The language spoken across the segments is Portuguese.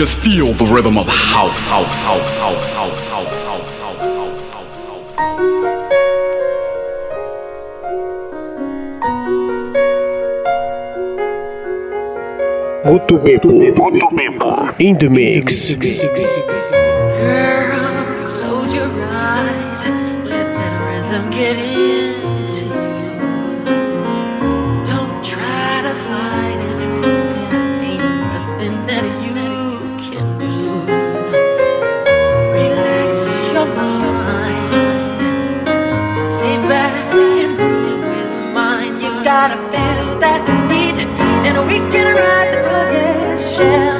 Just feel the rhythm of house, house, house, house, house, house, house, house, house, house, house. Guto Bebo. In the mix. Girl, close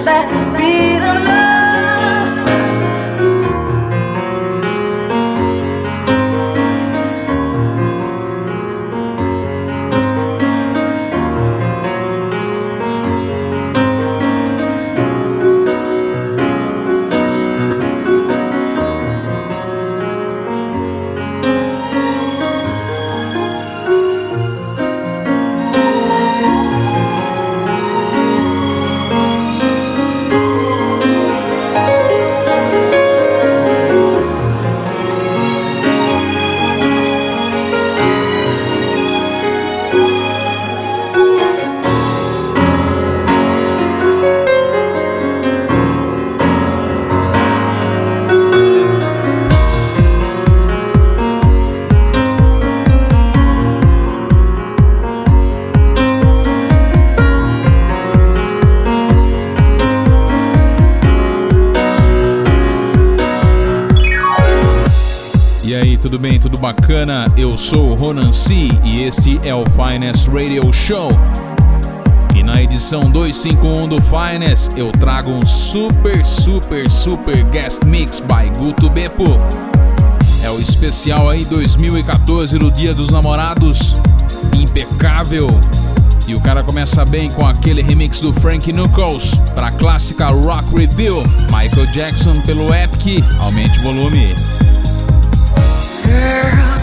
That be the love. Eu sou Ronan C e este é o Finest Radio Show. E na edição 251 do Finest eu trago um super, super, super guest mix by Guto Beppo. É o especial aí 2014 do Dia dos Namorados. Impecável. E o cara começa bem com aquele remix do Frank Knuckles para clássica Rock Review. Michael Jackson pelo Epic. Aumente o volume. Girl,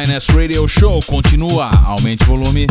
Finest Radio Show continua. Aumente o volume.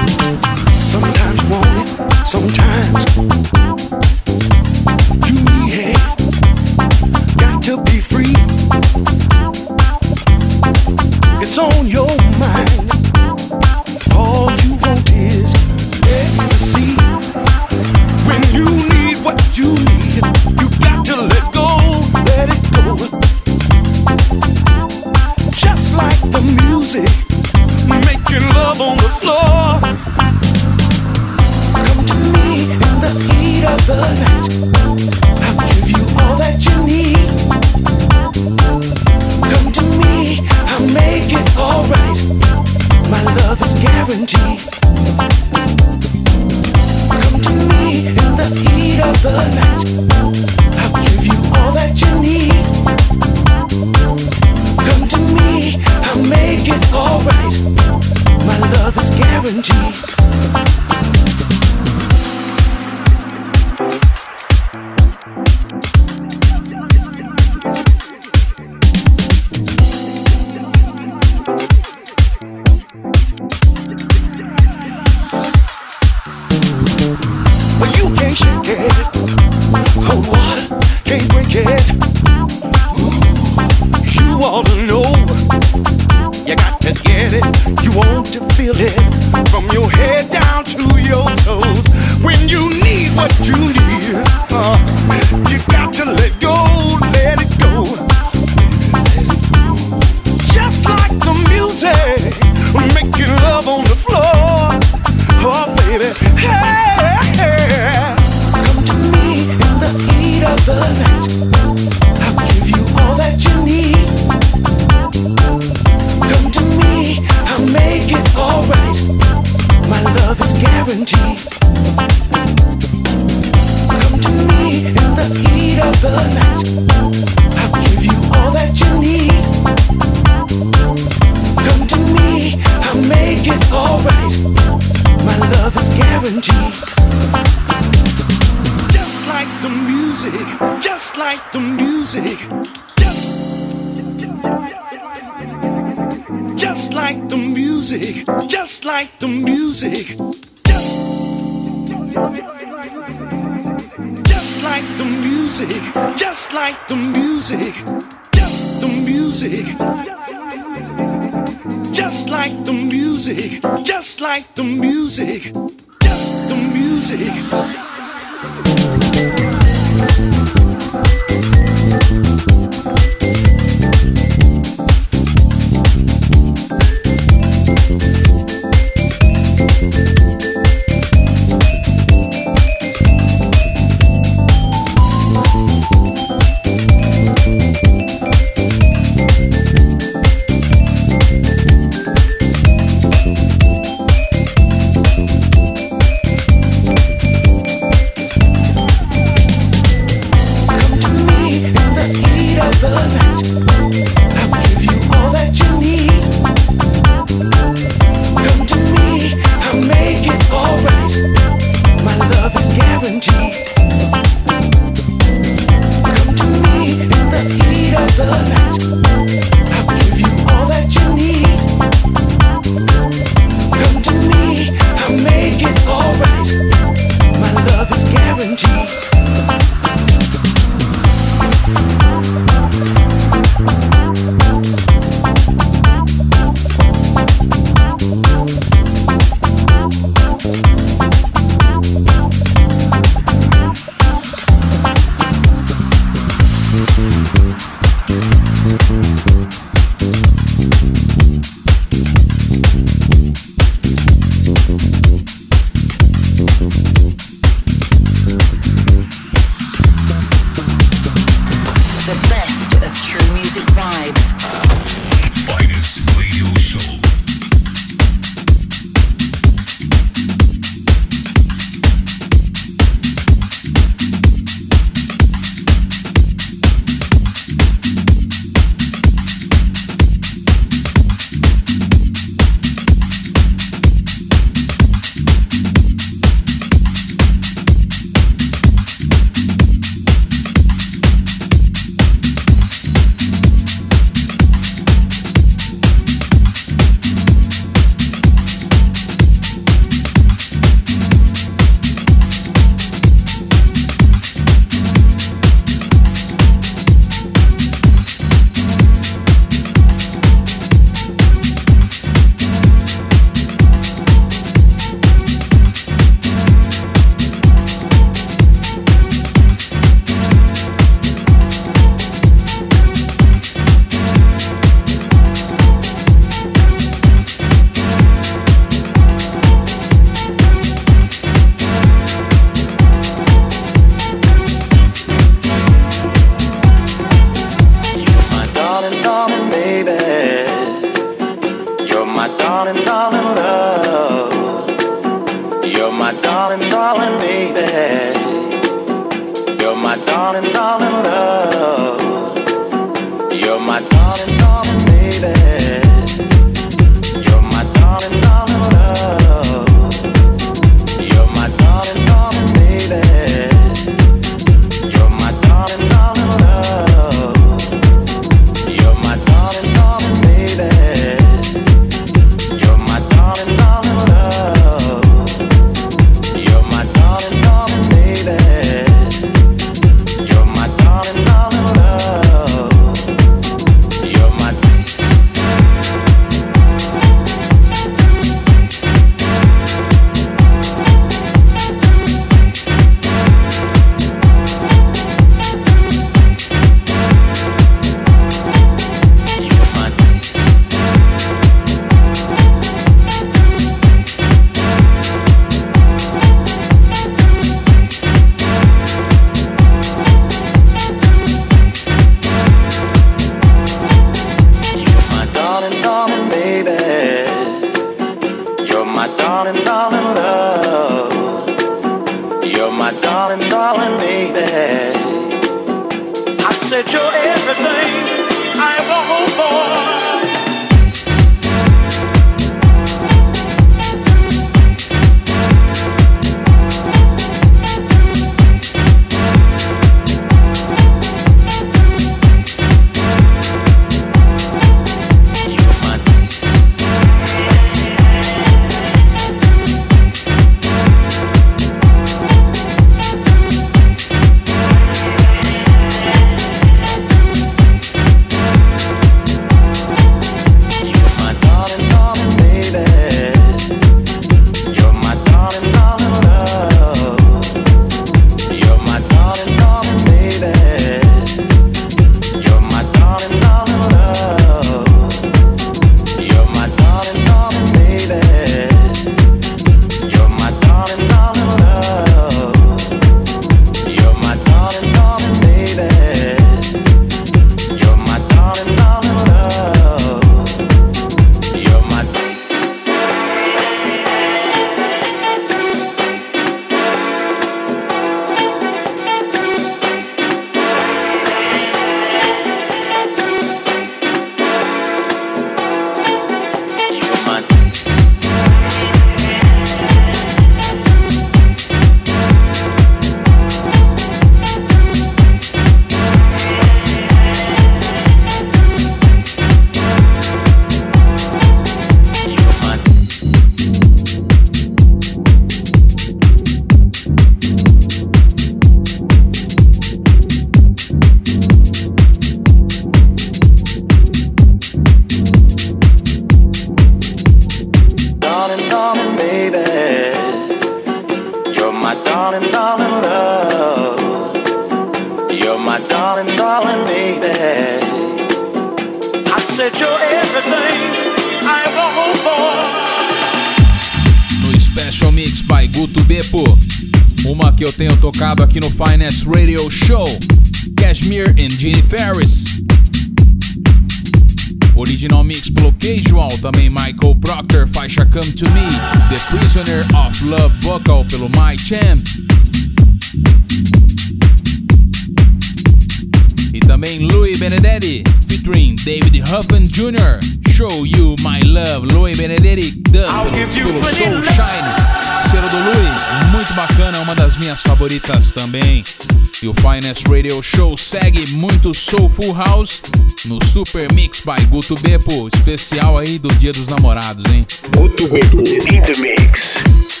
Radio Show segue muito Soulful House no Super Mix by Guto Beppo, especial aí do Dia dos Namorados, hein? Guto Beppo in the mix.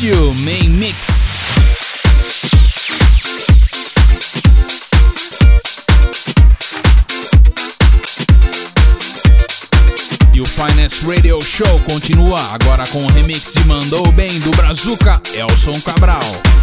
Studio Main Mix. E o Finance Radio Show continua agora com o remix de Mandou Bem do Brazuca Elson Cabral.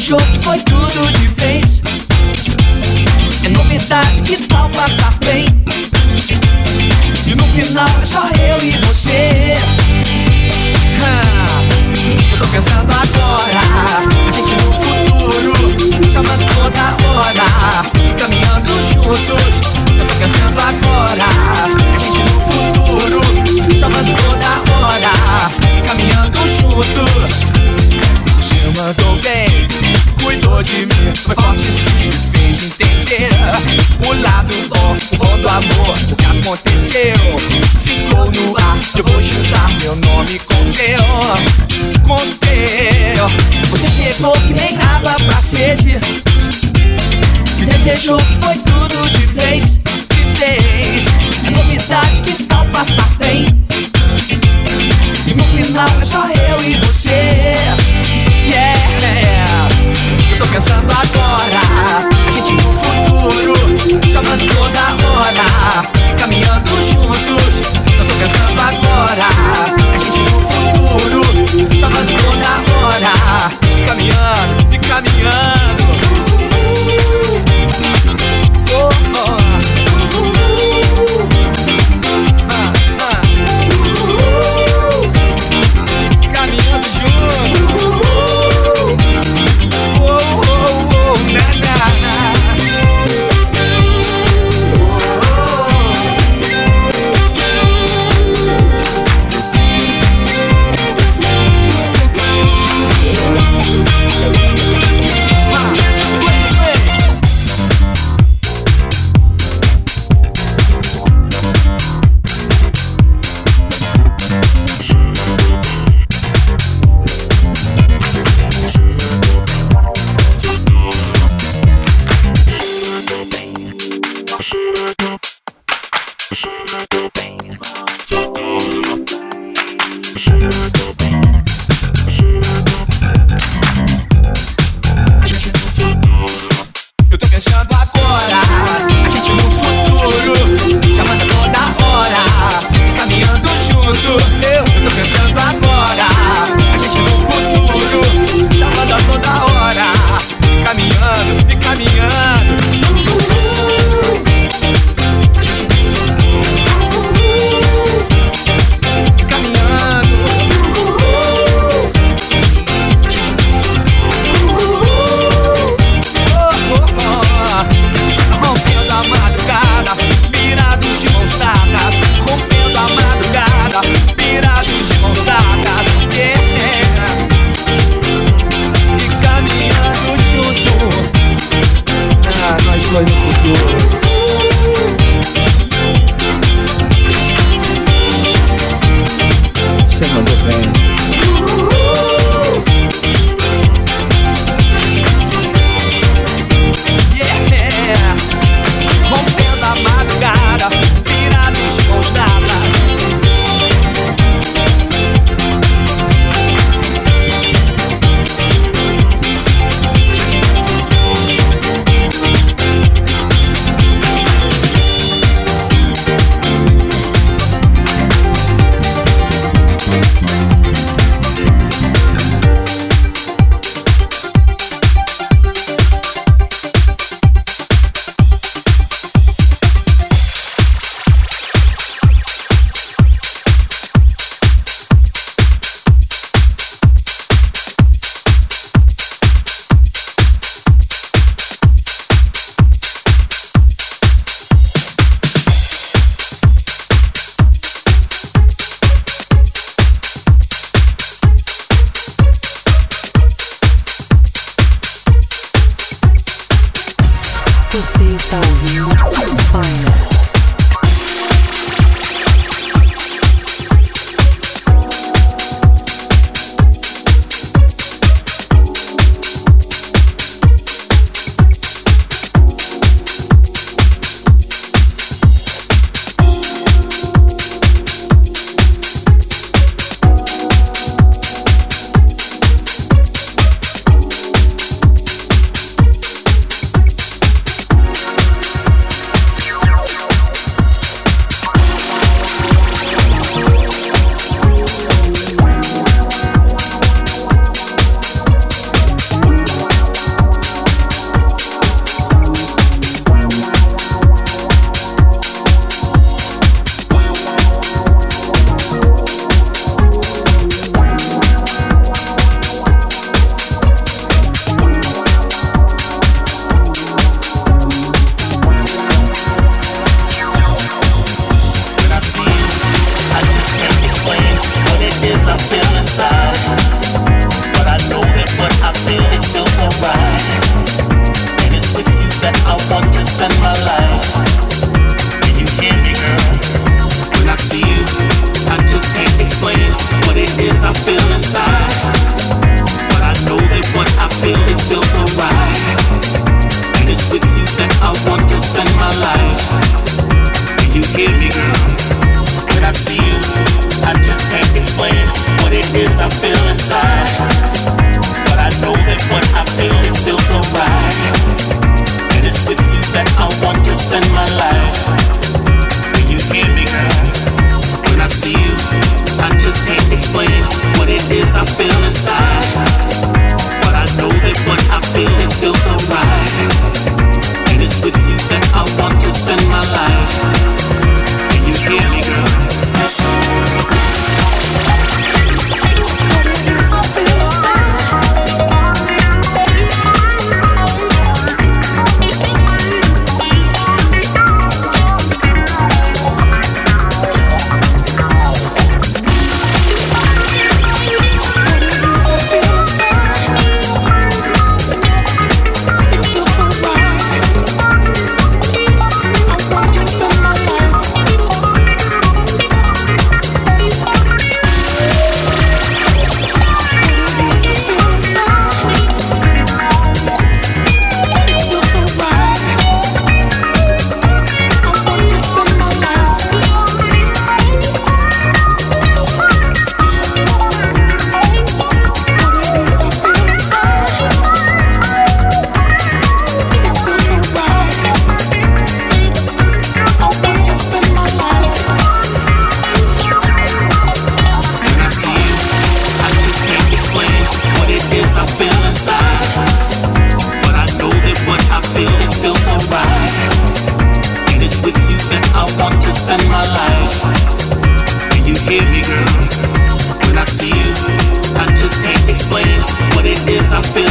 Deixou, foi tudo. I feel inside. But I know that what I feel, it feels so right. And it's with you that I want to spend my life. Can you hear me, girl? When I see you, I just can't explain what it is I feel. explain what it is I feel.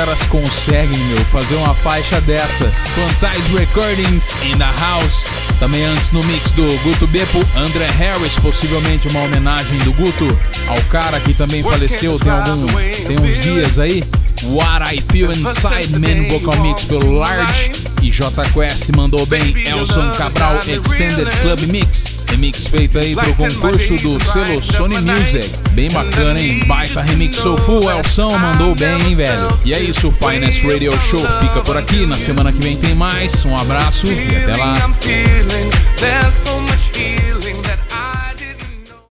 Caras conseguem, meu, fazer uma faixa dessa. Quantize Recordings in the House. Também antes no mix do Guto Beppo, André Harris, possivelmente uma homenagem do Guto ao cara que também faleceu tem algum tem uns dias aí. What I Feel Inside Man Vocal Mix pelo Large e J Quest mandou bem Elson Cabral Extended Club Mix. Remix feito aí pro concurso do selo Sony Music. Bem bacana, hein? Baita remix Soulful, Elson mandou bem, hein, velho? E é isso, o Finest Radio Show fica por aqui. Na semana que vem tem mais. Um abraço e até lá.